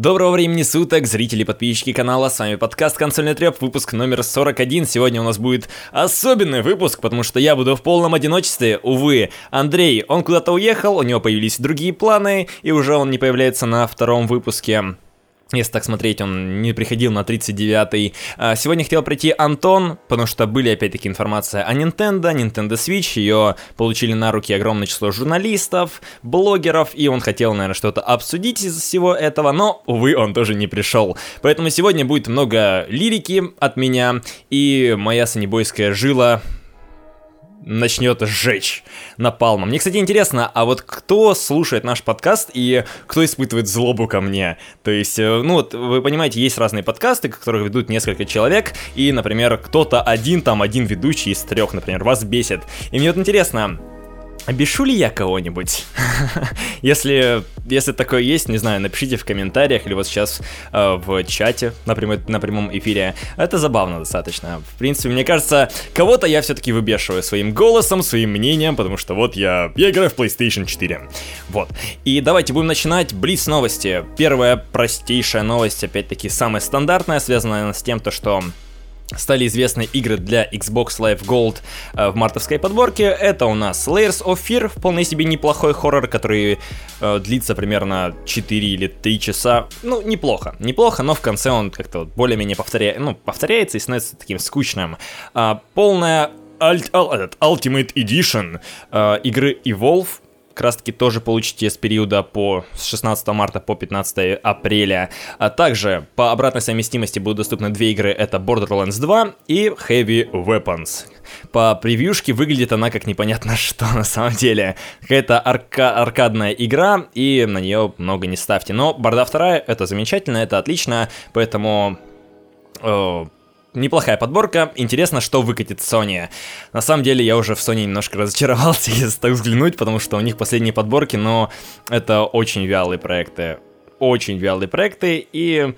Доброго времени суток, зрители и подписчики канала, с вами подкаст «Консольный треп», выпуск номер 41. Сегодня у нас будет особенный выпуск, потому что я буду в полном одиночестве. Увы, Андрей, он куда-то уехал, у него появились другие планы, и уже он не появляется на втором выпуске. Если так смотреть, он не приходил на 39-й. А, сегодня хотел прийти Антон, потому что были опять-таки информация о Nintendo, Nintendo Switch, ее получили на руки огромное число журналистов, блогеров, и он хотел, наверное, что-то обсудить из всего этого, но, увы, он тоже не пришел. Поэтому сегодня будет много лирики от меня, и моя санебойская жила начнет сжечь напалмом. Мне, кстати, интересно, а вот кто слушает наш подкаст и кто испытывает злобу ко мне? То есть, э, ну вот, вы понимаете, есть разные подкасты, которых ведут несколько человек, и, например, кто-то один, там, один ведущий из трех, например, вас бесит. И мне вот интересно, Обешу ли я кого-нибудь? если, если такое есть, не знаю, напишите в комментариях или вот сейчас э, в чате на, прям, на прямом эфире. Это забавно достаточно. В принципе, мне кажется, кого-то я все-таки выбешиваю своим голосом, своим мнением, потому что вот я, я играю в PlayStation 4. Вот. И давайте будем начинать. Блиц новости. Первая простейшая новость, опять-таки, самая стандартная, связанная с тем, то, что стали известны игры для Xbox Live Gold э, в мартовской подборке. Это у нас Layers of Fear, вполне себе неплохой хоррор, который э, длится примерно 4 или 3 часа. Ну, неплохо, неплохо, но в конце он как-то вот более-менее повторя... ну, повторяется и становится таким скучным. А, полная Alt, Ultimate Edition э, игры Evolve как раз таки тоже получите с периода по с 16 марта по 15 апреля. А также по обратной совместимости будут доступны две игры, это Borderlands 2 и Heavy Weapons. По превьюшке выглядит она как непонятно что на самом деле. Какая-то арка аркадная игра, и на нее много не ставьте. Но Борда 2 это замечательно, это отлично, поэтому... Неплохая подборка. Интересно, что выкатит Sony. На самом деле, я уже в Sony немножко разочаровался, если так взглянуть, потому что у них последние подборки, но это очень вялые проекты. Очень вялые проекты, и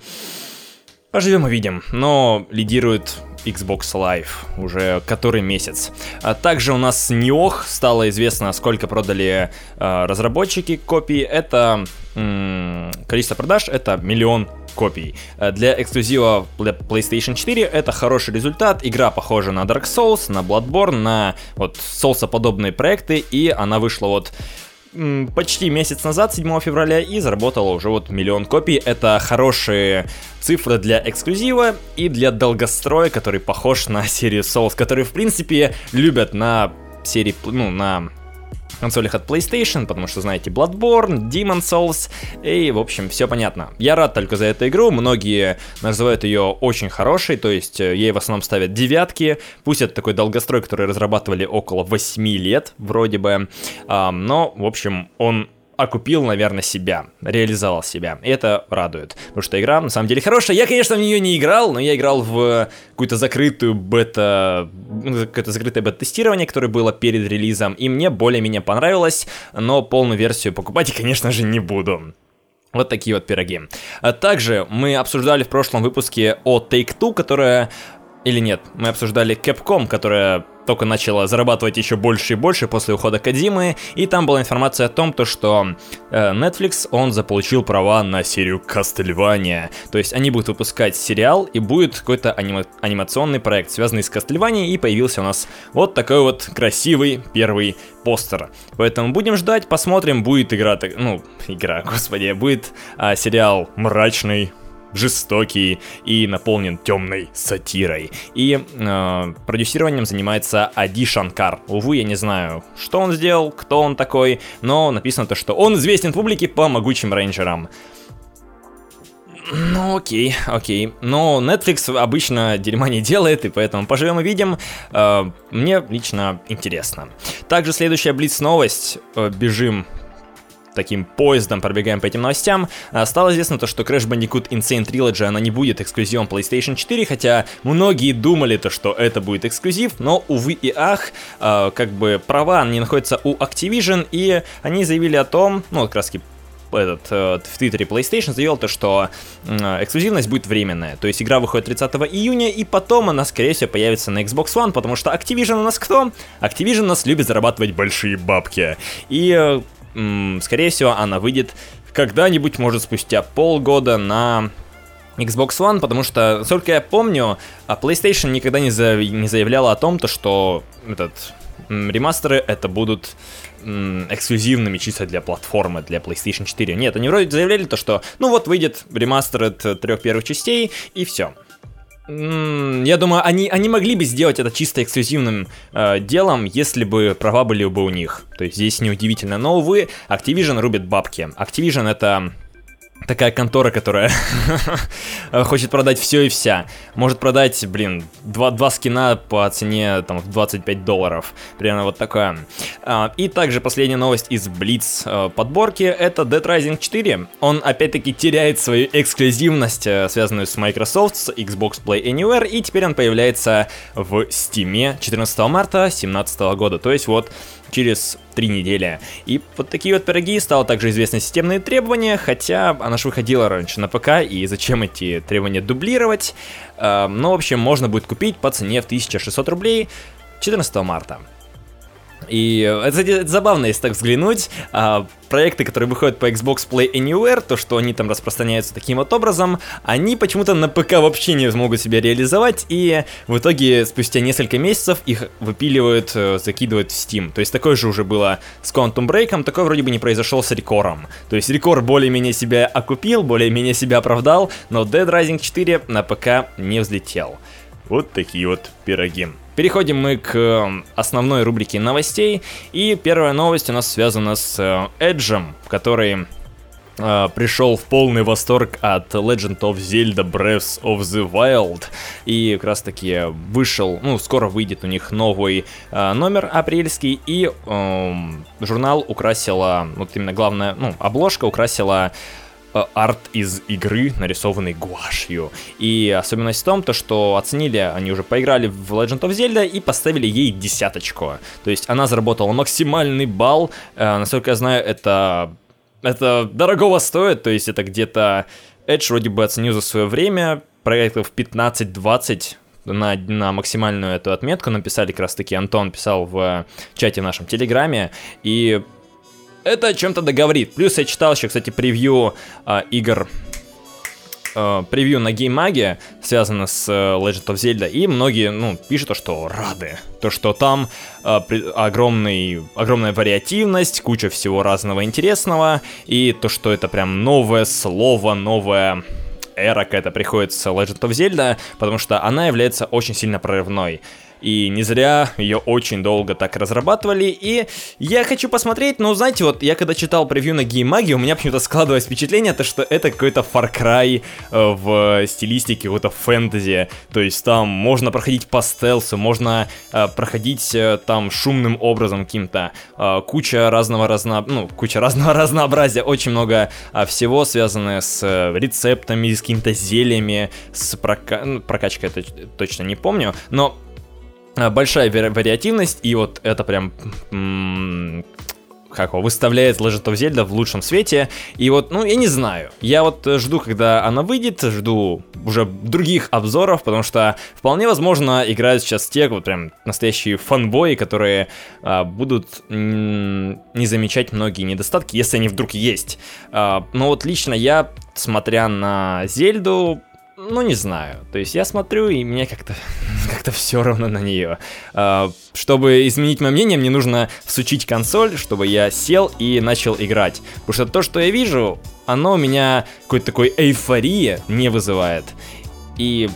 поживем увидим. Но лидирует Xbox Live уже который месяц. А также у нас Неох стало известно, сколько продали э, разработчики копий. Это м- количество продаж это миллион копий. Э, для эксклюзива для PlayStation 4 это хороший результат. Игра похожа на Dark Souls, на Bloodborne, на вот Souls подобные проекты, и она вышла вот почти месяц назад, 7 февраля, и заработала уже вот миллион копий. Это хорошие цифры для эксклюзива и для долгостроя, который похож на серию Souls, который, в принципе, любят на серии, ну, на консолях от PlayStation, потому что, знаете, Bloodborne, Demon Souls, и, в общем, все понятно. Я рад только за эту игру, многие называют ее очень хорошей, то есть э, ей в основном ставят девятки, пусть это такой долгострой, который разрабатывали около 8 лет, вроде бы, но, в общем, он окупил, наверное, себя, реализовал себя. И это радует, потому что игра на самом деле хорошая. Я, конечно, в нее не играл, но я играл в какую-то закрытую бета, ну, какое-то закрытое бета-тестирование, которое было перед релизом, и мне более-менее понравилось, но полную версию покупать я, конечно же, не буду. Вот такие вот пироги. А также мы обсуждали в прошлом выпуске о Take-Two, которая или нет, мы обсуждали Capcom, которая только начала зарабатывать еще больше и больше после ухода Кадимы, и там была информация о том, то, что э, Netflix, он заполучил права на серию Castlevania. То есть они будут выпускать сериал, и будет какой-то анима- анимационный проект, связанный с Castlevania, и появился у нас вот такой вот красивый первый постер. Поэтому будем ждать, посмотрим, будет игра, ну, игра, господи, будет а, сериал мрачный, жестокий и наполнен темной сатирой. И э, продюсированием занимается Ади Шанкар. Увы, я не знаю, что он сделал, кто он такой, но написано то, что он известен публике по могучим рейнджерам. Ну окей, окей. Но Netflix обычно дерьма не делает, и поэтому поживем и видим. Э, мне лично интересно. Также следующая Блиц новость. Э, бежим таким поездом пробегаем по этим новостям, а, стало известно то, что Crash Bandicoot Insane Trilogy, она не будет эксклюзивом PlayStation 4, хотя многие думали то, что это будет эксклюзив, но, увы и ах, а, как бы права, они находятся у Activision, и они заявили о том, ну, как раз таки этот, э, в Твиттере PlayStation заявил то, что эксклюзивность будет временная. То есть игра выходит 30 июня, и потом она, скорее всего, появится на Xbox One, потому что Activision у нас кто? Activision у нас любит зарабатывать большие бабки. И э, скорее всего, она выйдет когда-нибудь, может, спустя полгода на Xbox One, потому что, насколько я помню, а PlayStation никогда не, за... не заявляла о том, то, что этот ремастеры это будут эксклюзивными чисто для платформы, для PlayStation 4. Нет, они вроде заявляли то, что ну вот выйдет ремастер от трех первых частей, и все. Я думаю, они, они могли бы сделать это чисто эксклюзивным э, делом, если бы права были бы у них. То есть здесь неудивительно. Но, увы, Activision рубит бабки. Activision это такая контора, которая хочет продать все и вся. Может продать, блин, два, два скина по цене там в 25 долларов. Примерно вот такое. А, и также последняя новость из Blitz э, подборки. Это Dead Rising 4. Он опять-таки теряет свою эксклюзивность, э, связанную с Microsoft, с Xbox Play Anywhere. И теперь он появляется в Steam 14 марта 2017 года. То есть вот через три недели. И вот такие вот пироги стало также известны системные требования, хотя она же выходила раньше на ПК, и зачем эти требования дублировать? Э, ну, в общем, можно будет купить по цене в 1600 рублей 14 марта. И это, кстати, это забавно, если так взглянуть. А, проекты, которые выходят по Xbox Play Anywhere, то, что они там распространяются таким вот образом, они почему-то на ПК вообще не смогут себя реализовать, и в итоге спустя несколько месяцев их выпиливают, э, закидывают в Steam. То есть такое же уже было с Quantum Break, такое вроде бы не произошел с Рекором. То есть Рекор более-менее себя окупил, более-менее себя оправдал, но Dead Rising 4 на ПК не взлетел. Вот такие вот пироги. Переходим мы к эм, основной рубрике новостей. И первая новость у нас связана с Эджем, который Uh, пришел в полный восторг от Legend of Zelda Breath of the Wild. И как раз таки вышел, ну, скоро выйдет у них новый uh, номер апрельский. И uh, журнал украсила, вот именно главная, ну, обложка украсила Э, арт из игры, нарисованный гуашью. И особенность в том, то, что оценили, они уже поиграли в Legend of Zelda и поставили ей десяточку. То есть она заработала максимальный балл. Э, насколько я знаю, это, это дорогого стоит, то есть это где-то... Edge вроде бы оценил за свое время проектов 15-20 на, на максимальную эту отметку написали как раз таки Антон писал в чате в нашем Телеграме, и это о чем-то договорит. Плюс я читал еще, кстати, превью э, игр э, превью на геймаге, связано с э, Legend of Zelda, и многие, ну, пишут, что рады. То, что там э, при, огромный, огромная вариативность, куча всего разного интересного, и то, что это прям новое слово, новая эра какая-то приходит с Legend of Zelda, потому что она является очень сильно прорывной. И не зря ее очень долго так разрабатывали. И я хочу посмотреть, но знаете, вот я когда читал превью на геймаге, у меня почему-то складывалось впечатление, то, что это какой-то Far Cry э, в стилистике какого-то фэнтези. То есть там можно проходить по стелсу, можно э, проходить э, там шумным образом каким-то. Э, куча разного разно... ну, куча разного разнообразия, очень много э, всего связанное с э, рецептами, с какими-то зельями, с прока... ну, прокачкой, это точно не помню, но большая вари вариативность, и вот это прям как его, выставляет Legend of Zelda в лучшем свете. И вот, ну, я не знаю. Я вот жду, когда она выйдет, жду уже других обзоров, потому что вполне возможно играют сейчас те вот прям настоящие фанбои, которые а, будут не замечать многие недостатки, если они вдруг есть. А, но вот лично я, смотря на Зельду, ну, не знаю. То есть я смотрю, и мне как-то как-то все равно на нее. А, чтобы изменить мое мнение, мне нужно всучить консоль, чтобы я сел и начал играть. Потому что то, что я вижу, оно у меня какой-то такой эйфории не вызывает. И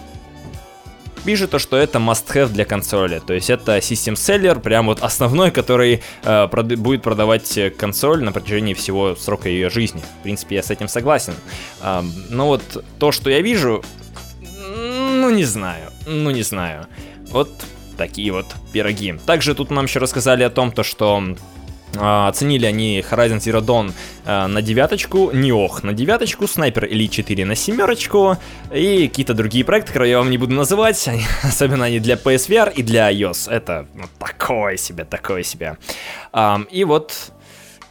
пишет то, что это must-have для консоли. То есть это System Seller, прям вот основной, который э, прод- будет продавать консоль на протяжении всего срока ее жизни. В принципе, я с этим согласен. Э, но вот то, что я вижу, ну не знаю, ну не знаю. Вот такие вот пироги. Также тут нам еще рассказали о том, то, что оценили они Horizon Zero Dawn uh, на девяточку, Неох на девяточку, Sniper Elite 4 на семерочку и какие-то другие проекты, которые я вам не буду называть, особенно они для PSVR и для iOS. Это ну, такое себе, такое себе. И вот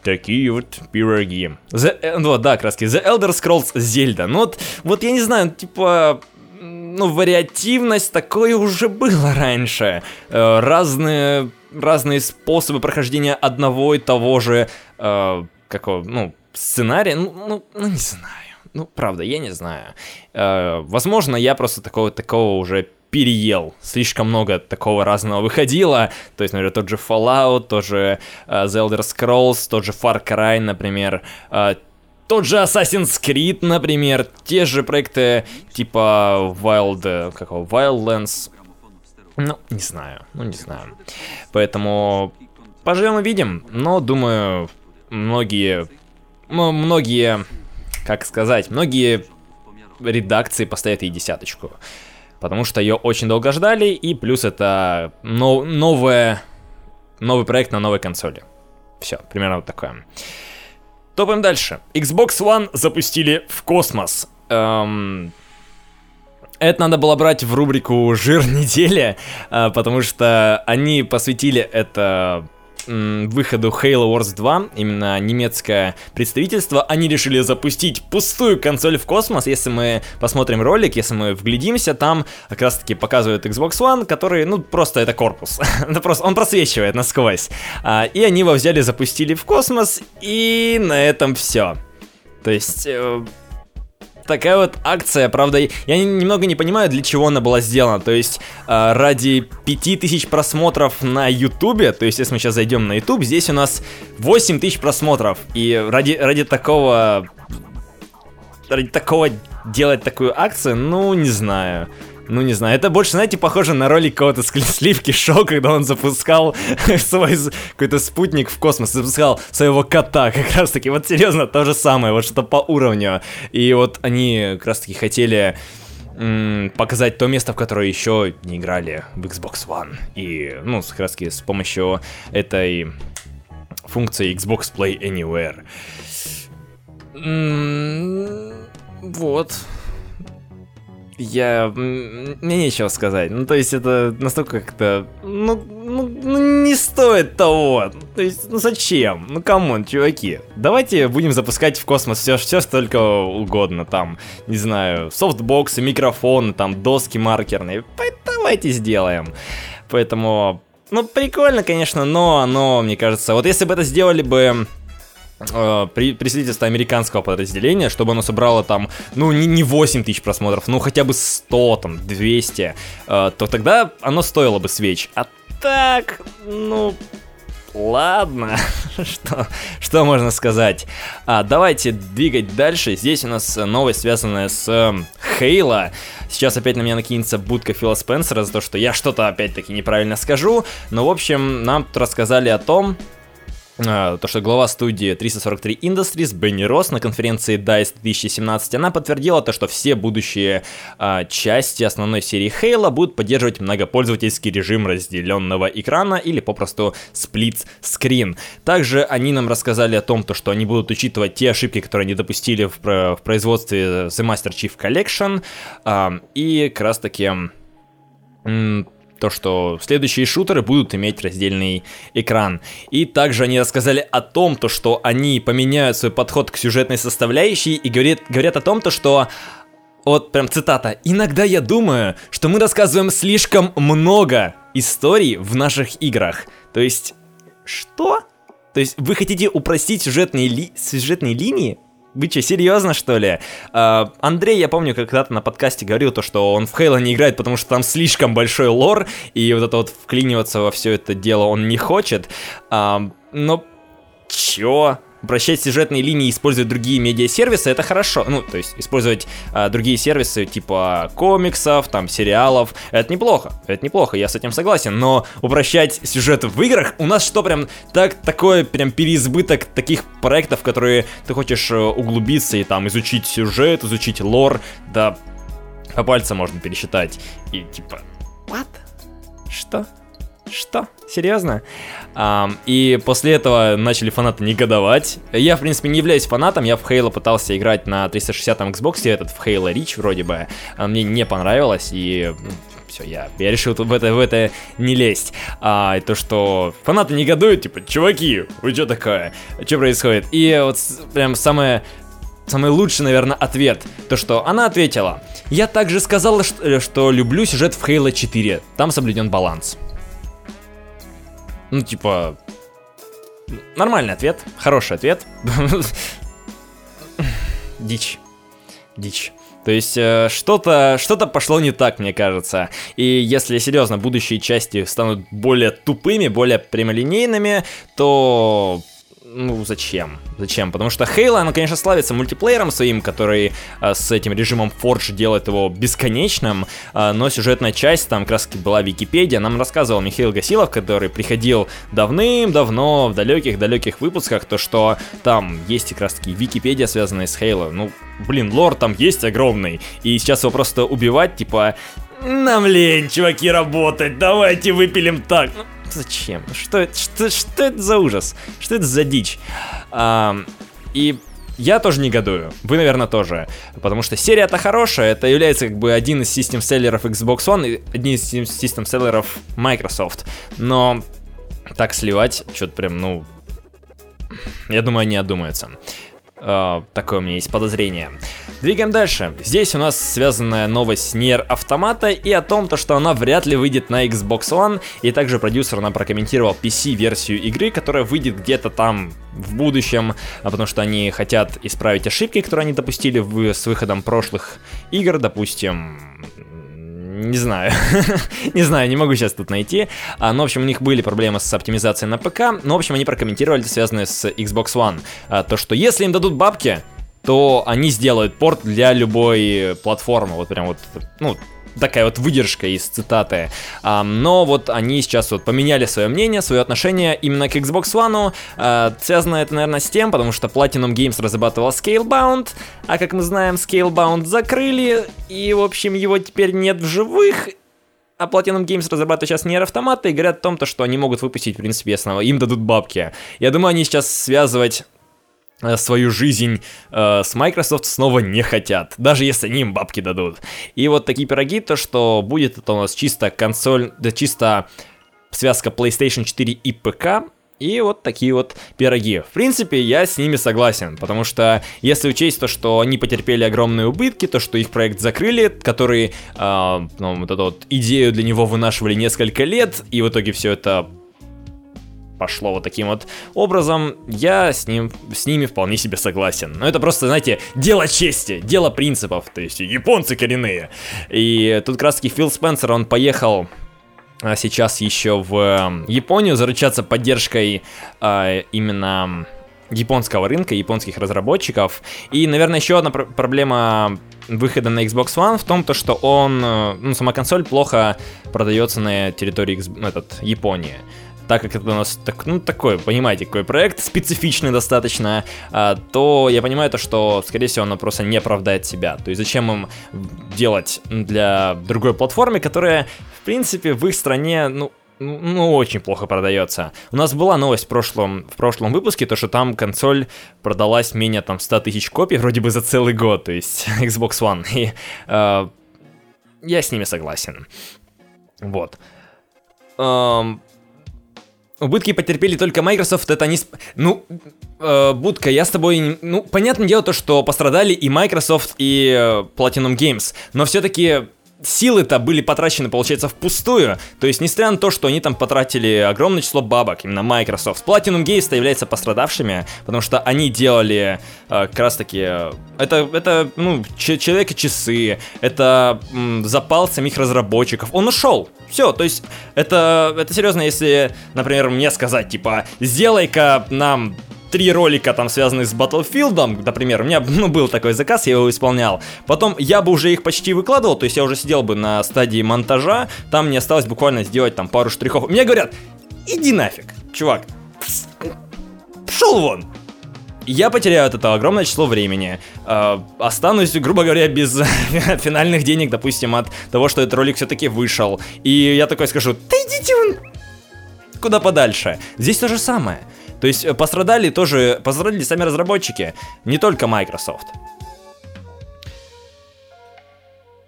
такие вот пироги. The, э, ну да, краски. The Elder Scrolls Zelda. Ну вот, вот я не знаю, типа ну, вариативность такое уже было раньше. Э, разные, разные способы прохождения одного и того же, э, какого, ну, сценарий, ну, ну, ну, не знаю. Ну, правда, я не знаю. Э, возможно, я просто такого, такого уже переел. Слишком много такого разного выходило. То есть, например, тот же Fallout, тот же uh, The Elder Scrolls, тот же Far Cry, например, uh, тот же Assassin's Creed, например, те же проекты типа Wild, как его, Wildlands. Ну, не знаю, ну не знаю. Поэтому поживем и видим. Но, думаю, многие, ну, многие, как сказать, многие редакции поставят ей десяточку потому что ее очень долго ждали, и плюс это но, новое, новый проект на новой консоли. Все, примерно вот такое. Топаем дальше. Xbox One запустили в космос. Эм... Это надо было брать в рубрику «Жир недели», э, потому что они посвятили это выходу Halo Wars 2, именно немецкое представительство, они решили запустить пустую консоль в космос. Если мы посмотрим ролик, если мы вглядимся, там как раз таки показывают Xbox One, который, ну, просто это корпус. это просто, он просвечивает насквозь. А, и они его взяли, запустили в космос, и на этом все. То есть э, такая вот акция, правда, я немного не понимаю, для чего она была сделана. То есть, э, ради 5000 просмотров на Ютубе, то есть, если мы сейчас зайдем на Ютуб, здесь у нас 8000 просмотров. И ради, ради такого... Ради такого делать такую акцию, ну, не знаю. Ну, не знаю, это больше, знаете, похоже на ролик какого-то сливки шоу, когда он запускал свой какой-то спутник в космос, запускал своего кота, как раз таки, вот серьезно, то же самое, вот что по уровню. И вот они как раз таки хотели показать то место, в которое еще не играли в Xbox One. И, ну, как раз таки с помощью этой функции Xbox Play Anywhere. вот я... Мне нечего сказать. Ну, то есть это настолько как-то... Ну, ну, ну, не стоит того. То есть, ну зачем? Ну, come on, чуваки. Давайте будем запускать в космос все, все что только угодно. Там, не знаю, софтбоксы, микрофоны, там, доски маркерные. Давайте сделаем. Поэтому... Ну, прикольно, конечно, но оно, мне кажется... Вот если бы это сделали бы э, при, представительство американского подразделения, чтобы оно собрало там, ну, не, не 8 тысяч просмотров, ну, хотя бы 100, там, 200, э, то тогда оно стоило бы свеч. А так, ну, ладно, что, что можно сказать. А, давайте двигать дальше. Здесь у нас новость, связанная с Хейла. Сейчас опять на меня накинется будка Фила Спенсера за то, что я что-то опять-таки неправильно скажу. Но, в общем, нам тут рассказали о том, то, что глава студии 343 Industries Бенни Росс на конференции DICE 2017, она подтвердила то, что все будущие а, части основной серии Halo будут поддерживать многопользовательский режим разделенного экрана или попросту сплит скрин. Также они нам рассказали о том, то, что они будут учитывать те ошибки, которые они допустили в, в производстве The Master Chief Collection, а, и как раз таки то, что следующие шутеры будут иметь раздельный экран. И также они рассказали о том, то, что они поменяют свой подход к сюжетной составляющей и говорят, говорят о том, то, что вот прям цитата. «Иногда я думаю, что мы рассказываем слишком много историй в наших играх». То есть, что? То есть вы хотите упростить сюжетные, ли... сюжетные линии? Вы что, серьезно, что ли? Uh, Андрей, я помню, когда-то на подкасте говорил то, что он в Хейла не играет, потому что там слишком большой лор, и вот это вот вклиниваться во все это дело он не хочет. Uh, но чё? Упрощать сюжетные линии, использовать другие медиа-сервисы, это хорошо. Ну, то есть использовать а, другие сервисы типа комиксов, там, сериалов, это неплохо. Это неплохо, я с этим согласен. Но упрощать сюжет в играх, у нас что, прям так, такое прям переизбыток таких проектов, которые ты хочешь э, углубиться и там изучить сюжет, изучить лор, да по пальцам можно пересчитать. И типа, what? Что? Что? Серьезно? И после этого начали фанаты негодовать. Я, в принципе, не являюсь фанатом, я в Halo пытался играть на 360 Xbox, этот в Halo Reach вроде бы, а мне не понравилось, и ну, все, я, я решил в это, в это не лезть. А, то, что фанаты негодуют, типа, чуваки, вы что такое? Что происходит? И вот прям самое самый лучший, наверное, ответ. То, что она ответила. Я также сказала, что, что люблю сюжет в Halo 4. Там соблюден баланс. Ну, типа, нормальный ответ, хороший ответ. дичь. Дичь. То есть э, что-то что пошло не так, мне кажется. И если серьезно будущие части станут более тупыми, более прямолинейными, то ну, зачем? Зачем? Потому что Halo, она, конечно, славится мультиплеером своим, который а, с этим режимом Forge делает его бесконечным, а, но сюжетная часть, там как раз была Википедия, нам рассказывал Михаил Гасилов, который приходил давным-давно в далеких-далеких выпусках, то, что там есть как раз таки Википедия, связанная с Halo. Ну, блин, лор там есть огромный, и сейчас его просто убивать, типа, нам лень, чуваки, работать, давайте выпилим так. Ну, зачем? Что что, что это за ужас? Что это за дичь? А, и я тоже негодую. Вы, наверное, тоже. Потому что серия-то хорошая. Это является как бы один из систем-селлеров Xbox One и один из систем-селлеров Microsoft. Но так сливать, что-то прям, ну... Я думаю, они одумаются. Uh, такое у меня есть подозрение. Двигаем дальше. Здесь у нас связанная новость с Nier Автомата и о том, то, что она вряд ли выйдет на Xbox One. И также продюсер нам прокомментировал PC-версию игры, которая выйдет где-то там в будущем, а потому что они хотят исправить ошибки, которые они допустили в, с выходом прошлых игр, допустим, не знаю. не знаю, не могу сейчас тут найти. А, ну, в общем, у них были проблемы с оптимизацией на ПК. Но, в общем, они прокомментировали, связанные с Xbox One. А, то, что если им дадут бабки, то они сделают порт для любой платформы. Вот прям вот, ну, такая вот выдержка из цитаты. Но вот они сейчас вот поменяли свое мнение, свое отношение именно к Xbox One. А, связано это, наверное, с тем, потому что Platinum Games разрабатывала Scalebound, а как мы знаем, Scalebound закрыли, и, в общем, его теперь нет в живых, а Platinum Games разрабатывают сейчас не автоматы и говорят о том, что они могут выпустить, в принципе, основного. Им дадут бабки. Я думаю, они сейчас связывать свою жизнь э, с Microsoft снова не хотят, даже если они им бабки дадут. И вот такие пироги, то что будет это у нас чисто консоль, да чисто связка PlayStation 4 и ПК, и вот такие вот пироги. В принципе, я с ними согласен, потому что если учесть то, что они потерпели огромные убытки, то, что их проект закрыли, который, э, ну, вот эту вот идею для него вынашивали несколько лет, и в итоге все это пошло вот таким вот образом, я с, ним, с ними вполне себе согласен. Но это просто, знаете, дело чести, дело принципов, то есть японцы коренные. И тут как раз таки Фил Спенсер, он поехал а, сейчас еще в эм, Японию заручаться поддержкой а, именно японского рынка, японских разработчиков. И, наверное, еще одна пр- проблема выхода на Xbox One в том, то, что он, э, ну, сама консоль плохо продается на территории этот, Японии так как это у нас так, ну, такой, понимаете, какой проект специфичный достаточно, а, то я понимаю то, что, скорее всего, оно просто не оправдает себя. То есть зачем им делать для другой платформы, которая, в принципе, в их стране, ну, ну, ну, очень плохо продается. У нас была новость в прошлом, в прошлом выпуске, то, что там консоль продалась менее там 100 тысяч копий, вроде бы за целый год, то есть Xbox One. И э, я с ними согласен. Вот. Эм, Убытки потерпели только Microsoft, это не... Ну, э, Будка, я с тобой... Ну, понятное дело то, что пострадали и Microsoft, и э, Platinum Games, но все-таки силы-то были потрачены, получается, впустую. То есть, несмотря на то, что они там потратили огромное число бабок, именно Microsoft, Platinum Games является пострадавшими, потому что они делали э, как раз-таки... Э, это, это, ну, человека-часы, это м, запал самих разработчиков. Он ушел. Все, то есть, это, это серьезно, если, например, мне сказать, типа, сделай-ка нам три ролика там связанные с Battlefield, например, у меня ну, был такой заказ, я его исполнял. Потом я бы уже их почти выкладывал, то есть я уже сидел бы на стадии монтажа, там мне осталось буквально сделать там пару штрихов. Мне говорят, иди нафиг, чувак, пшел вон. Я потеряю от этого огромное число времени. Э, останусь, грубо говоря, без финальных денег, допустим, от того, что этот ролик все-таки вышел. И я такой скажу, да идите вон куда подальше. Здесь то же самое. То есть э, пострадали тоже, пострадали сами разработчики, не только Microsoft.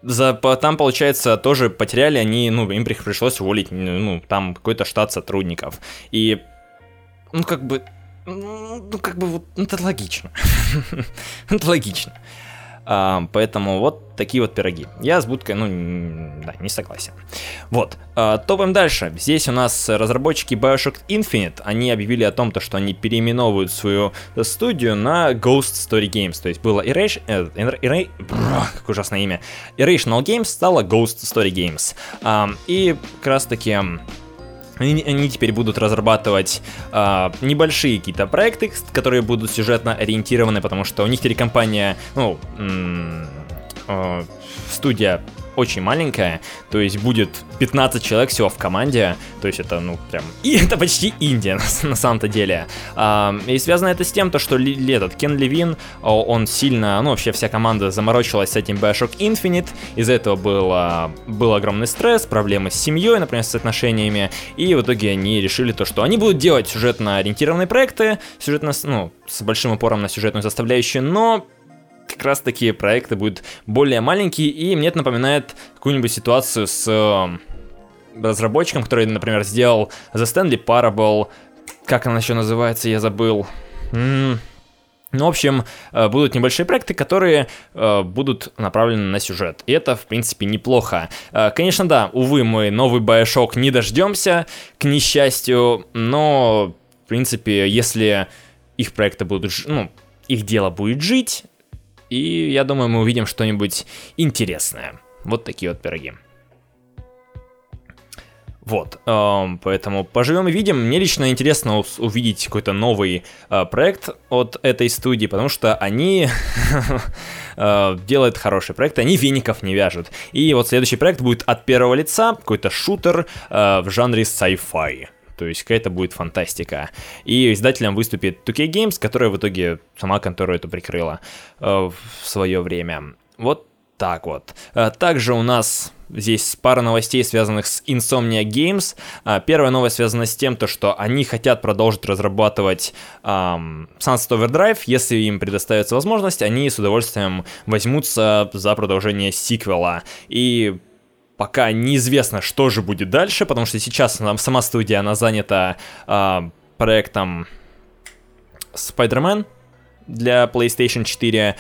За, там, получается, тоже потеряли они, ну, им пришлось уволить, ну, там какой-то штат сотрудников. И, ну, как бы, ну, как бы, вот, ну, это логично. это логично. А, поэтому вот такие вот пироги. Я с будкой, ну, да, не согласен. Вот, а, топаем дальше. Здесь у нас разработчики Bioshock Infinite, они объявили о том, то, что они переименовывают свою студию на Ghost Story Games. То есть было Erase... Э, Erase как ужасное имя. Irrational Games стало Ghost Story Games. А, и как раз таки они, они теперь будут разрабатывать э, небольшие какие-то проекты, которые будут сюжетно ориентированы, потому что у них теперь компания, ну, э, студия очень маленькая, то есть будет 15 человек всего в команде, то есть это, ну, прям, и это почти Индия на, на самом-то деле. А, и связано это с тем, то, что этот Кен Левин, он сильно, ну, вообще вся команда заморочилась с этим Bioshock Infinite, из-за этого было, был огромный стресс, проблемы с семьей, например, с отношениями, и в итоге они решили то, что они будут делать сюжетно-ориентированные проекты, сюжетно, ну, с большим упором на сюжетную составляющую, но как раз такие проекты будут более маленькие, и мне это напоминает какую-нибудь ситуацию с э, разработчиком, который, например, сделал The Stanley Parable, как она еще называется, я забыл. М-м- ну, в общем, э, будут небольшие проекты, которые э, будут направлены на сюжет. И это, в принципе, неплохо. Э, конечно, да, увы, мы новый Bioshock не дождемся, к несчастью, но, в принципе, если их проекты будут, ну, их дело будет жить, и я думаю, мы увидим что-нибудь интересное. Вот такие вот пироги. Вот, э, поэтому поживем и видим. Мне лично интересно увидеть какой-то новый э, проект от этой студии, потому что они э, делают хорошие проекты, они веников не вяжут. И вот следующий проект будет от первого лица, какой-то шутер э, в жанре sci-fi то есть какая-то будет фантастика. И издателем выступит 2K Games, которая в итоге сама контора эту прикрыла э, в свое время. Вот так вот. Э, также у нас здесь пара новостей, связанных с Insomnia Games. Э, первая новость связана с тем, то, что они хотят продолжить разрабатывать эм, Sunset Overdrive. Если им предоставится возможность, они с удовольствием возьмутся за продолжение сиквела. И пока неизвестно, что же будет дальше, потому что сейчас нам сама студия, она занята э, проектом Spider-Man для PlayStation 4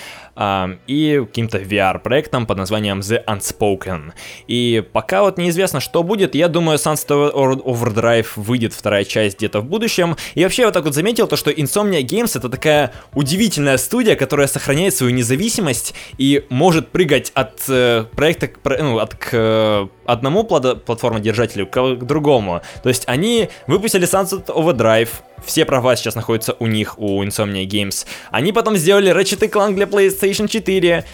и каким-то VR-проектом под названием The Unspoken. И пока вот неизвестно, что будет, я думаю, Sunset Overdrive выйдет вторая часть где-то в будущем. И вообще я вот так вот заметил то, что Insomnia Games это такая удивительная студия, которая сохраняет свою независимость и может прыгать от э, проекта к, ну, от, к э, одному платформодержателю к, к другому. То есть они выпустили Sunset Overdrive, все права сейчас находятся у них, у Insomnia Games. Они потом сделали Ratchet Clank для PlayStation PlayStation 4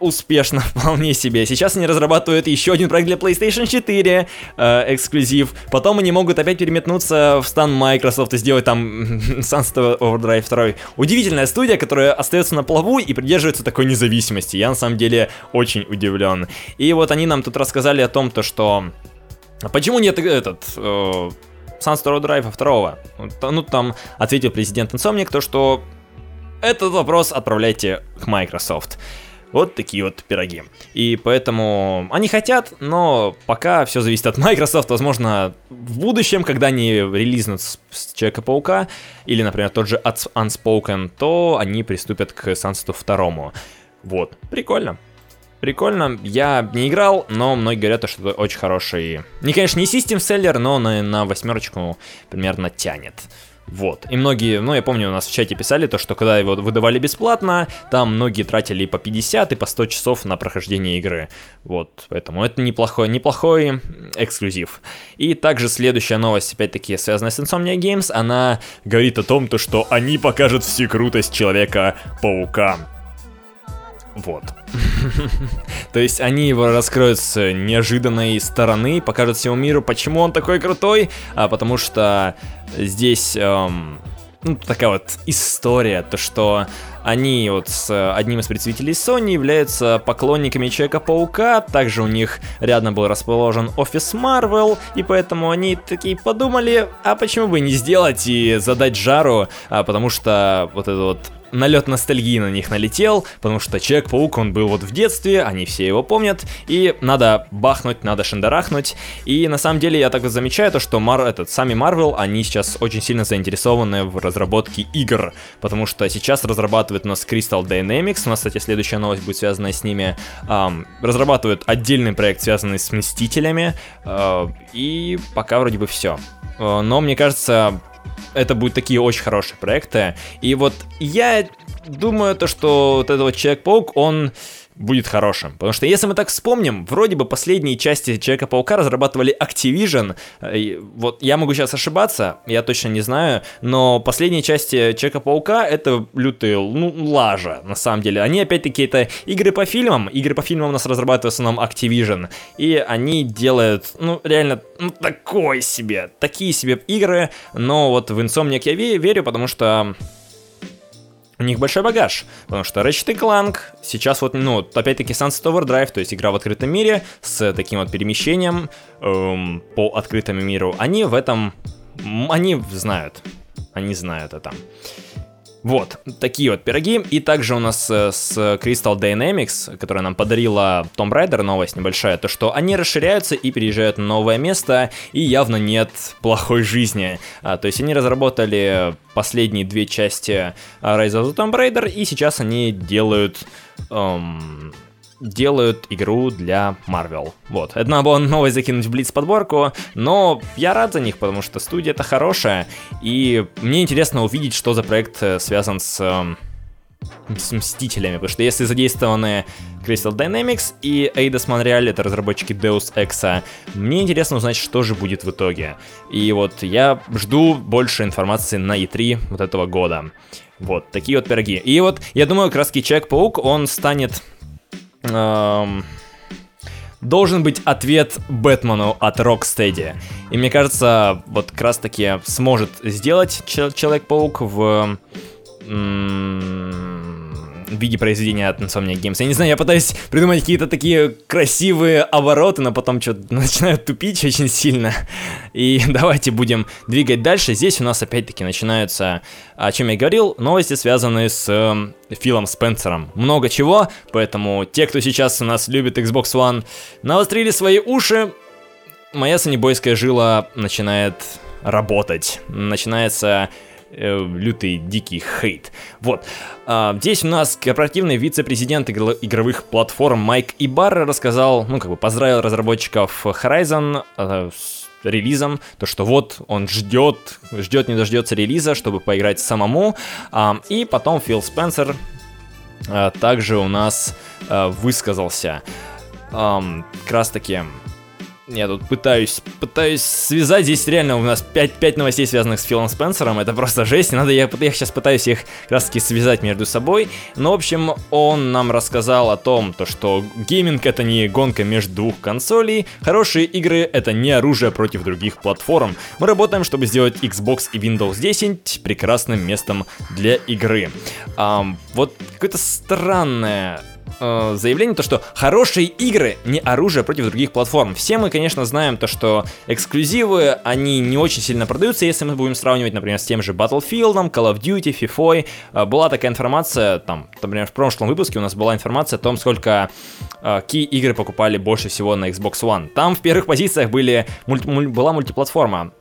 успешно вполне себе. Сейчас они разрабатывают еще один проект для PlayStation 4, э, эксклюзив. Потом они могут опять переметнуться в стан Microsoft и сделать там Sunset Overdrive 2. Удивительная студия, которая остается на плаву и придерживается такой независимости. Я на самом деле очень удивлен. И вот они нам тут рассказали о том, то, что... Почему нет этот... Э, Sunset Overdrive 2? Ну, там ответил президент Insomniac, то, что этот вопрос отправляйте к Microsoft. Вот такие вот пироги. И поэтому они хотят, но пока все зависит от Microsoft. Возможно, в будущем, когда они релизнут с Человека-паука, или, например, тот же Unspoken, то они приступят к Sunset 2. Вот, прикольно. Прикольно, я не играл, но многие говорят, что это очень хороший... Не, конечно, не систем селлер, но на, на восьмерочку примерно тянет. Вот. И многие, ну, я помню, у нас в чате писали то, что когда его выдавали бесплатно, там многие тратили по 50 и по 100 часов на прохождение игры. Вот, поэтому это неплохой, неплохой эксклюзив. И также следующая новость, опять-таки, связанная с Insomnia Games, она говорит о том, то, что они покажут всю крутость Человека-паука. Вот. То есть они его раскроют с неожиданной стороны, покажут всему миру, почему он такой крутой, а потому что здесь эм, ну, такая вот история, то что они вот с одним из представителей Sony являются поклонниками Человека-паука, также у них рядом был расположен офис Marvel, и поэтому они такие подумали, а почему бы не сделать и задать жару, а, потому что вот это вот налет ностальгии на них налетел, потому что Человек-паук, он был вот в детстве, они все его помнят, и надо бахнуть, надо шандарахнуть. И на самом деле я так замечаю то, что Мар, этот, сами Marvel, они сейчас очень сильно заинтересованы в разработке игр, потому что сейчас разрабатывает у нас Crystal Dynamics, у нас, кстати, следующая новость будет связана с ними, эм, разрабатывают отдельный проект, связанный с Мстителями, э, и пока вроде бы все. Э, но мне кажется, это будут такие очень хорошие проекты. И вот я думаю, то, что вот этот вот Человек-паук, он будет хорошим. Потому что если мы так вспомним, вроде бы последние части Человека-паука разрабатывали Activision. Вот я могу сейчас ошибаться, я точно не знаю, но последние части Человека-паука это лютые, ну, лажа, на самом деле. Они опять-таки это игры по фильмам, игры по фильмам у нас разрабатывают в основном Activision, и они делают, ну, реально, ну, такой себе, такие себе игры, но вот в Insomniac я верю, потому что у них большой багаж, потому что Ratchet Clank сейчас вот, ну, опять-таки Sunset Overdrive, то есть игра в открытом мире с таким вот перемещением эм, по открытому миру, они в этом, они знают, они знают это. Вот, такие вот пироги. И также у нас э, с Crystal Dynamics, которая нам подарила Tomb Raider, новость небольшая, то что они расширяются и переезжают на новое место, и явно нет плохой жизни. А, то есть они разработали последние две части Rise of the Tomb Raider, и сейчас они делают... Эм, делают игру для Marvel. Вот, надо было новость закинуть в Блиц подборку, но я рад за них, потому что студия это хорошая, и мне интересно увидеть, что за проект э, связан с эм, с Мстителями, потому что если задействованы Crystal Dynamics и Eidos Montreal, это разработчики Deus Ex, мне интересно узнать, что же будет в итоге. И вот я жду больше информации на E3 вот этого года. Вот, такие вот пироги. И вот, я думаю, краски Человек-паук, он станет эм, должен быть ответ Бэтмену от Rocksteady. И мне кажется, вот как раз таки сможет сделать Человек-паук в... М- в виде произведения от Insomniac Games. Я не знаю, я пытаюсь придумать какие-то такие красивые обороты, но потом что-то начинаю тупить очень сильно. И давайте будем двигать дальше. Здесь у нас опять-таки начинаются, о чем я говорил, новости, связанные с э, Филом Спенсером. Много чего, поэтому те, кто сейчас у нас любит Xbox One, навострили свои уши. Моя санебойская жила начинает работать. Начинается э, лютый дикий хейт. Вот. А, здесь у нас корпоративный вице-президент игр- игровых платформ Майк Ибар рассказал, ну, как бы поздравил разработчиков Horizon э, с релизом, то что вот он ждет, ждет не дождется релиза, чтобы поиграть самому, а, и потом Фил Спенсер а, также у нас высказался. Как раз таки я тут пытаюсь, пытаюсь связать, здесь реально у нас 5, 5 новостей, связанных с Филом Спенсером, это просто жесть, надо, я, я сейчас пытаюсь их как раз таки связать между собой, но в общем он нам рассказал о том, то, что гейминг это не гонка между двух консолей, хорошие игры это не оружие против других платформ, мы работаем, чтобы сделать Xbox и Windows 10 прекрасным местом для игры. Um, вот какое-то странное э, заявление, то что хорошие игры не оружие против других платформ. Все мы, конечно, знаем то, что эксклюзивы, они не очень сильно продаются, если мы будем сравнивать, например, с тем же Battlefield, Call of Duty, FIFA. Э, была такая информация, там, например, в прошлом выпуске у нас была информация о том, сколько э, игры покупали больше всего на Xbox One. Там в первых позициях были, мульти, муль, была мультиплатформа.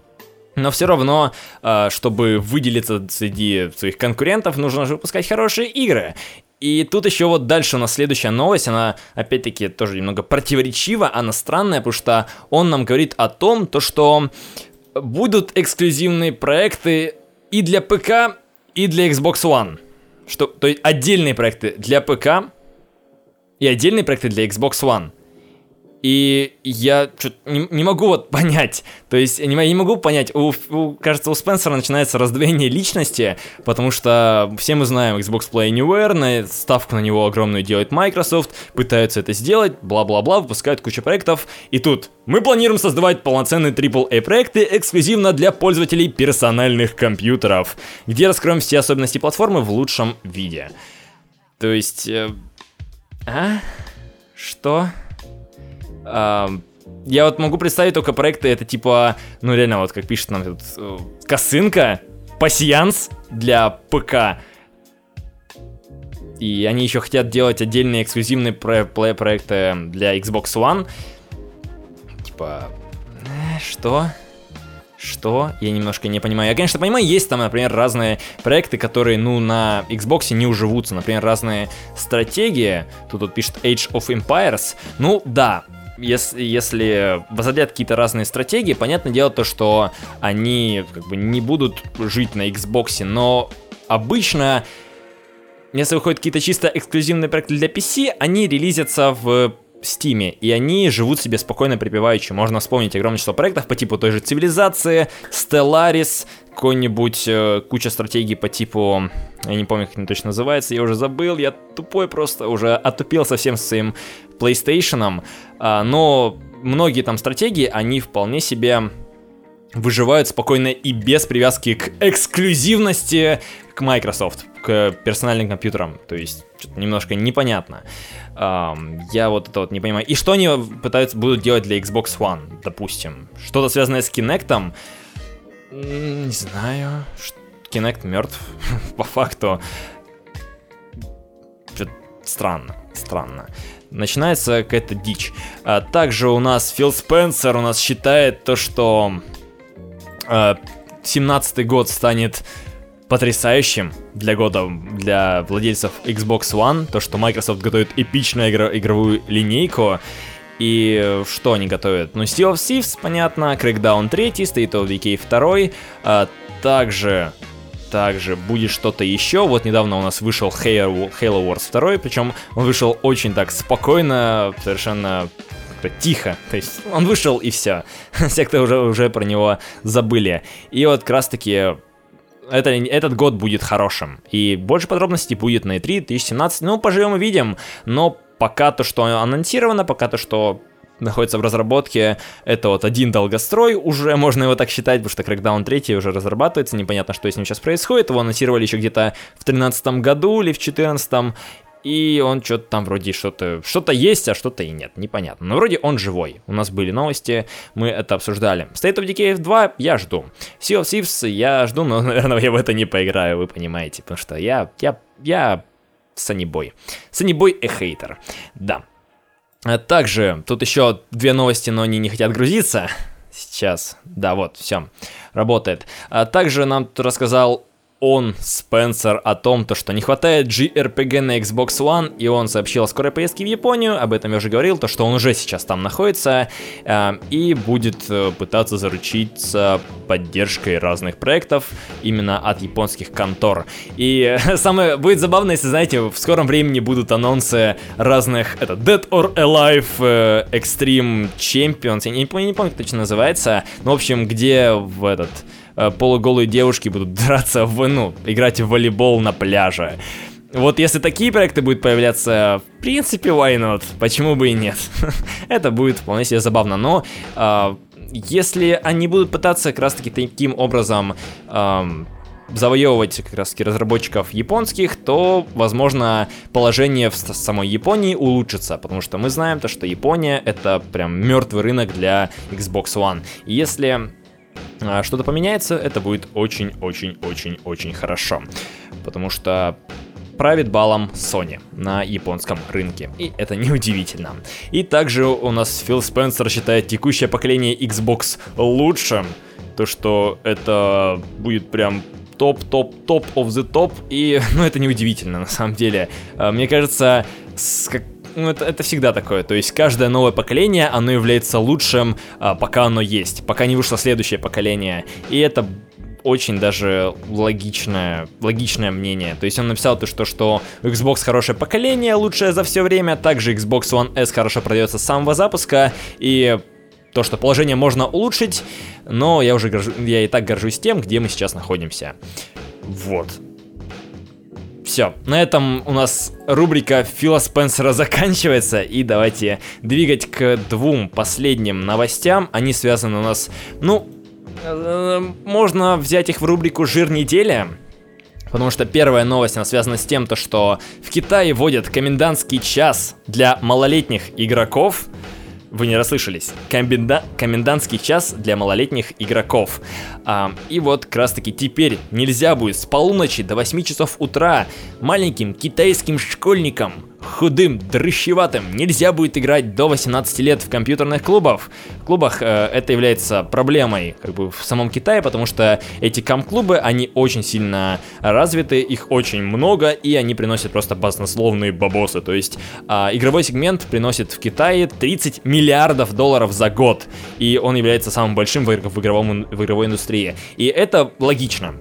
Но все равно, э, чтобы выделиться среди своих конкурентов, нужно же выпускать хорошие игры. И тут еще вот дальше у нас следующая новость, она опять-таки тоже немного противоречива, она странная, потому что он нам говорит о том, то что будут эксклюзивные проекты и для ПК, и для Xbox One. Что, то есть отдельные проекты для ПК и отдельные проекты для Xbox One. И я не, не могу вот понять, то есть не, не могу понять, у, у, кажется, у Спенсера начинается раздвоение личности, потому что все мы знаем Xbox Play Anywhere, на, ставку на него огромную делает Microsoft, пытаются это сделать, бла-бла-бла, выпускают кучу проектов, и тут мы планируем создавать полноценные AAA проекты эксклюзивно для пользователей персональных компьютеров, где раскроем все особенности платформы в лучшем виде. То есть... Э, а? Что? Я вот могу представить только проекты, это типа, ну реально, вот как пишет нам тут, э, косынка, пассианс для ПК. и они еще хотят делать отдельные эксклюзивные про проекты для Xbox One. Типа, э, что? Что? Я немножко не понимаю. Я, конечно, понимаю, есть там, например, разные проекты, которые, ну, на Xbox не уживутся. Например, разные стратегии. Тут вот пишет Age of Empires. Ну, да, если, если возродят какие-то разные стратегии, понятное дело то, что они как бы не будут жить на Xbox, но обычно, если выходят какие-то чисто эксклюзивные проекты для PC, они релизятся в Steam, и они живут себе спокойно припеваючи. Можно вспомнить огромное число проектов по типу той же Цивилизации, Stellaris, какой-нибудь э, куча стратегий по типу, я не помню, как они точно называется, я уже забыл, я тупой просто, уже отупил совсем с своим PlayStation, а, но многие там стратегии, они вполне себе выживают спокойно и без привязки к эксклюзивности к Microsoft, к персональным компьютерам. То есть, что-то немножко непонятно. Я вот это вот не понимаю. И что они пытаются будут делать для Xbox One, допустим? Что-то связанное с Kinect? Не знаю. Kinect мертв, по факту. Странно, странно начинается какая-то дичь. А также у нас Фил Спенсер у нас считает то, что 17 год станет потрясающим для года для владельцев Xbox One, то, что Microsoft готовит эпичную игр игровую линейку, и что они готовят? Ну, Sea of Thieves, понятно, Crackdown 3, State of Decay 2, а также также будет что-то еще. Вот недавно у нас вышел Halo, Halo Wars 2, причем он вышел очень так спокойно, совершенно тихо. То есть он вышел и все. Все, кто уже, уже про него забыли. И вот как раз таки это, этот год будет хорошим. И больше подробностей будет на E3 2017. Ну, поживем и видим. Но пока то, что анонсировано, пока то, что находится в разработке. Это вот один долгострой, уже можно его так считать, потому что Crackdown 3 уже разрабатывается, непонятно, что с ним сейчас происходит. Его анонсировали еще где-то в 2013 году или в 2014, и он что-то там вроде что-то что-то есть, а что-то и нет, непонятно. Но вроде он живой. У нас были новости, мы это обсуждали. State of Decay 2 я жду. Sea of Thieves я жду, но, наверное, я в это не поиграю, вы понимаете, потому что я, я, я Саннибой. Саннибой и хейтер. Да. А также, тут еще две новости, но они не хотят грузиться. Сейчас, да, вот, все, работает. А также нам тут рассказал он, Спенсер, о том, то, что не хватает JRPG на Xbox One, и он сообщил о скорой поездке в Японию, об этом я уже говорил, то, что он уже сейчас там находится, э, и будет э, пытаться заручиться поддержкой разных проектов именно от японских контор. И э, самое будет забавно, если, знаете, в скором времени будут анонсы разных, это Dead or Alive э, Extreme Champions, я не, не помню, как точно называется, но, в общем, где в этот полуголые девушки будут драться в, ну, играть в волейбол на пляже. Вот если такие проекты будут появляться, в принципе, why not? Почему бы и нет? Это будет вполне себе забавно, но э, если они будут пытаться как раз-таки таким образом э, завоевывать как раз таки разработчиков японских, то, возможно, положение в самой Японии улучшится, потому что мы знаем то, что Япония это прям мертвый рынок для Xbox One. И если что-то поменяется, это будет очень-очень-очень-очень хорошо. Потому что правит балом Sony на японском рынке. И это неудивительно. И также у нас Фил Спенсер считает текущее поколение Xbox лучшим. То, что это будет прям топ-топ-топ of the топ. И, ну, это неудивительно, на самом деле. А, мне кажется, с как ну, это, это всегда такое. То есть каждое новое поколение, оно является лучшим, а, пока оно есть, пока не вышло следующее поколение. И это очень даже логичное, логичное мнение. То есть он написал то, что, что Xbox хорошее поколение, лучшее за все время, также Xbox One S хорошо продается с самого запуска, и то, что положение можно улучшить, но я уже горжу, я и так горжусь тем, где мы сейчас находимся. Вот. Все, на этом у нас рубрика Фила Спенсера заканчивается, и давайте двигать к двум последним новостям. Они связаны у нас, ну, э, можно взять их в рубрику «Жир недели», Потому что первая новость, она связана с тем, то, что в Китае вводят комендантский час для малолетних игроков. Вы не расслышались. Коменда... Комендантский час для малолетних игроков. А, и вот как раз таки теперь нельзя будет с полуночи до 8 часов утра маленьким китайским школьникам худым, дрыщеватым. Нельзя будет играть до 18 лет в компьютерных клубах. В клубах э, это является проблемой как бы в самом Китае, потому что эти кам-клубы, они очень сильно развиты, их очень много, и они приносят просто баснословные бабосы. То есть э, игровой сегмент приносит в Китае 30 миллиардов долларов за год, и он является самым большим в, игровом, в игровой индустрии. И это логично.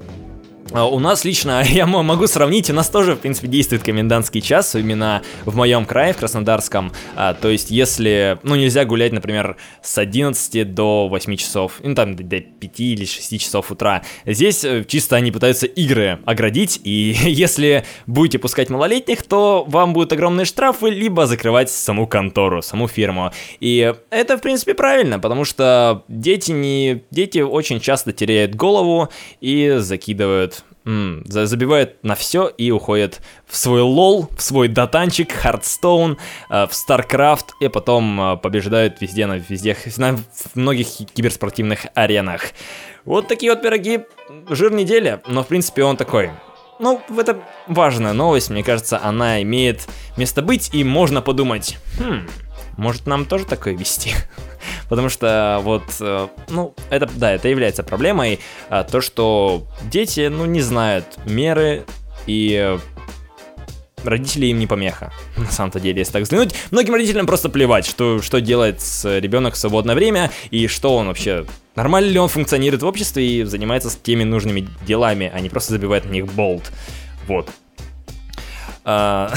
А, у нас лично, я могу сравнить, у нас тоже, в принципе, действует комендантский час, именно в моем крае, в Краснодарском. А, то есть, если, ну, нельзя гулять, например, с 11 до 8 часов, ну, там, до 5 или 6 часов утра. Здесь э, чисто они пытаются игры оградить, и если будете пускать малолетних, то вам будут огромные штрафы, либо закрывать саму контору, саму фирму. И это, в принципе, правильно, потому что дети не... Дети очень часто теряют голову и закидывают забивает на все и уходит в свой LoL, в свой дотанчик, Hearthstone, э, в StarCraft, и потом э, побеждают везде, на, везде, на многих киберспортивных аренах. Вот такие вот пироги, жир недели, но в принципе он такой. Ну, это важная новость, мне кажется, она имеет место быть, и можно подумать, хм, может нам тоже такое вести? Потому что вот, э, ну, это, да, это является проблемой, а, то, что дети, ну, не знают меры и родители им не помеха, на самом-то деле, если так взглянуть. Многим родителям просто плевать, что, что делает ребенок в свободное время, и что он вообще, нормально ли он функционирует в обществе и занимается с теми нужными делами, а не просто забивает на них болт. Вот. А,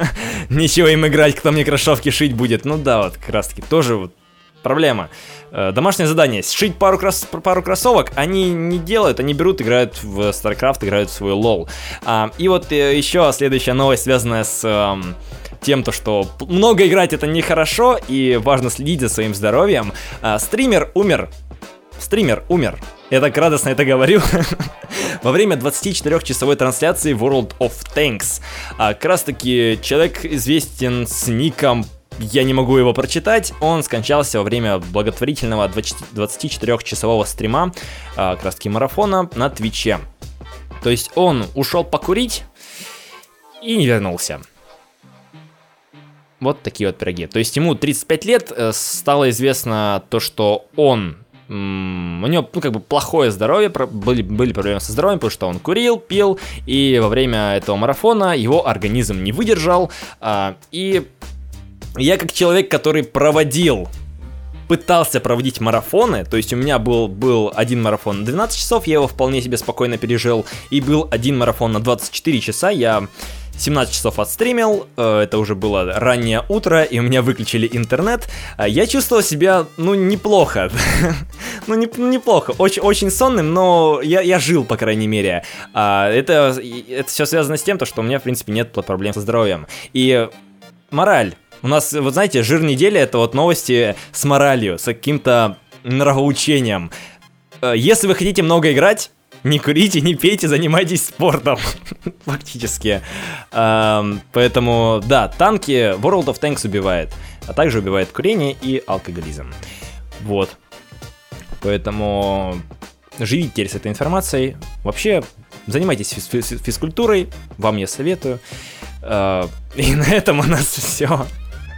ничего им играть, кто мне кроссовки шить будет. Ну да, вот как раз таки тоже вот проблема. Э, домашнее задание. Сшить пару, крос пару кроссовок они не делают, они берут, играют в StarCraft, играют в свой лол. А, и вот э, еще следующая новость, связанная с... Эм, тем, то, что много играть это нехорошо и важно следить за своим здоровьем. А, стример умер. Стример умер. Я так радостно это говорю. Во время 24-часовой трансляции World of Tanks. А, как раз таки человек известен с ником я не могу его прочитать. Он скончался во время благотворительного 24-часового стрима, а, как раз марафона на Твиче. То есть он ушел покурить и не вернулся. Вот такие вот пироги. То есть ему 35 лет, э, стало известно то, что он у него, ну, как бы плохое здоровье, были, были проблемы со здоровьем, потому что он курил, пил, и во время этого марафона его организм не выдержал, а, и я как человек, который проводил пытался проводить марафоны, то есть у меня был, был один марафон на 12 часов, я его вполне себе спокойно пережил, и был один марафон на 24 часа, я 17 часов отстримил, э, это уже было раннее утро, и у меня выключили интернет. А я чувствовал себя, ну, неплохо. ну, не, неплохо. Очень, очень сонным, но я, я жил, по крайней мере. А, это, это все связано с тем, то, что у меня, в принципе, нет проблем со здоровьем. И мораль. У нас, вот знаете, жир недели это вот новости с моралью, с каким-то нравоучением. Э, если вы хотите много играть, не курите, не пейте, занимайтесь спортом. Фактически. Эм, поэтому, да, танки World of Tanks убивает. А также убивает курение и алкоголизм. Вот. Поэтому живите с этой информацией. Вообще, занимайтесь физкультурой, вам я советую. Э, и на этом у нас все.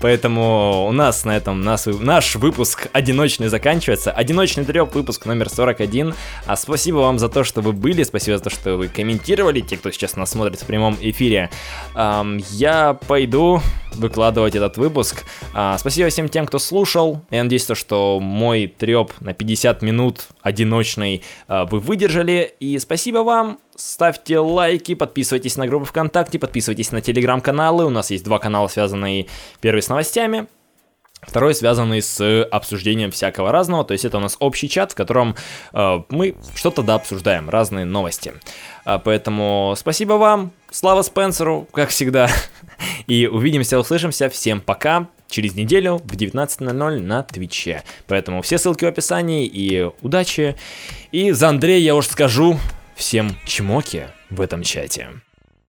Поэтому у нас на этом нас, наш выпуск одиночный заканчивается. Одиночный треп, выпуск номер 41. А спасибо вам за то, что вы были, спасибо за то, что вы комментировали, те, кто сейчас нас смотрит в прямом эфире. Эм, я пойду выкладывать этот выпуск. А, спасибо всем тем, кто слушал. Я надеюсь, то, что мой треп на 50 минут одиночный а, вы выдержали. И спасибо вам. Ставьте лайки, подписывайтесь на группу ВКонтакте, подписывайтесь на телеграм-каналы. У нас есть два канала, связанные первый с новостями, Второй связанный с обсуждением всякого разного, то есть это у нас общий чат, в котором э, мы что-то да обсуждаем, разные новости. А, поэтому спасибо вам, слава Спенсеру, как всегда, и увидимся, услышимся, всем пока, через неделю в 19.00 на Твиче. Поэтому все ссылки в описании и удачи. И за Андрея я уж скажу всем чмоки в этом чате.